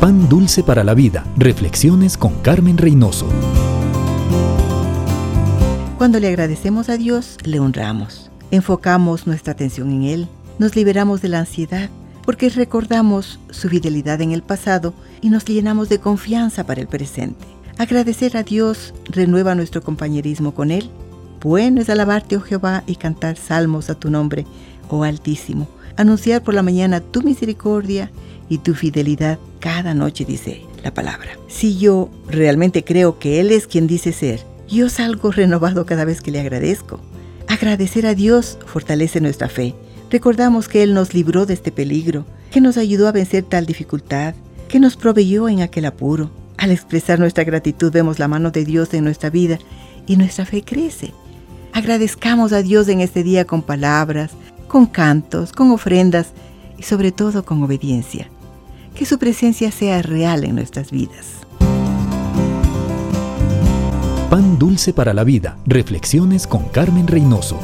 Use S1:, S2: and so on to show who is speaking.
S1: Pan Dulce para la Vida. Reflexiones con Carmen Reynoso.
S2: Cuando le agradecemos a Dios, le honramos. Enfocamos nuestra atención en Él. Nos liberamos de la ansiedad porque recordamos su fidelidad en el pasado y nos llenamos de confianza para el presente. Agradecer a Dios renueva nuestro compañerismo con Él. Bueno es alabarte, oh Jehová, y cantar salmos a tu nombre, oh Altísimo. Anunciar por la mañana tu misericordia y tu fidelidad cada noche, dice la palabra. Si yo realmente creo que Él es quien dice ser, yo salgo renovado cada vez que le agradezco. Agradecer a Dios fortalece nuestra fe. Recordamos que Él nos libró de este peligro, que nos ayudó a vencer tal dificultad, que nos proveyó en aquel apuro. Al expresar nuestra gratitud vemos la mano de Dios en nuestra vida y nuestra fe crece. Agradezcamos a Dios en este día con palabras, con cantos, con ofrendas y sobre todo con obediencia que su presencia sea real en nuestras vidas.
S1: Pan dulce para la vida. Reflexiones con Carmen Reynoso.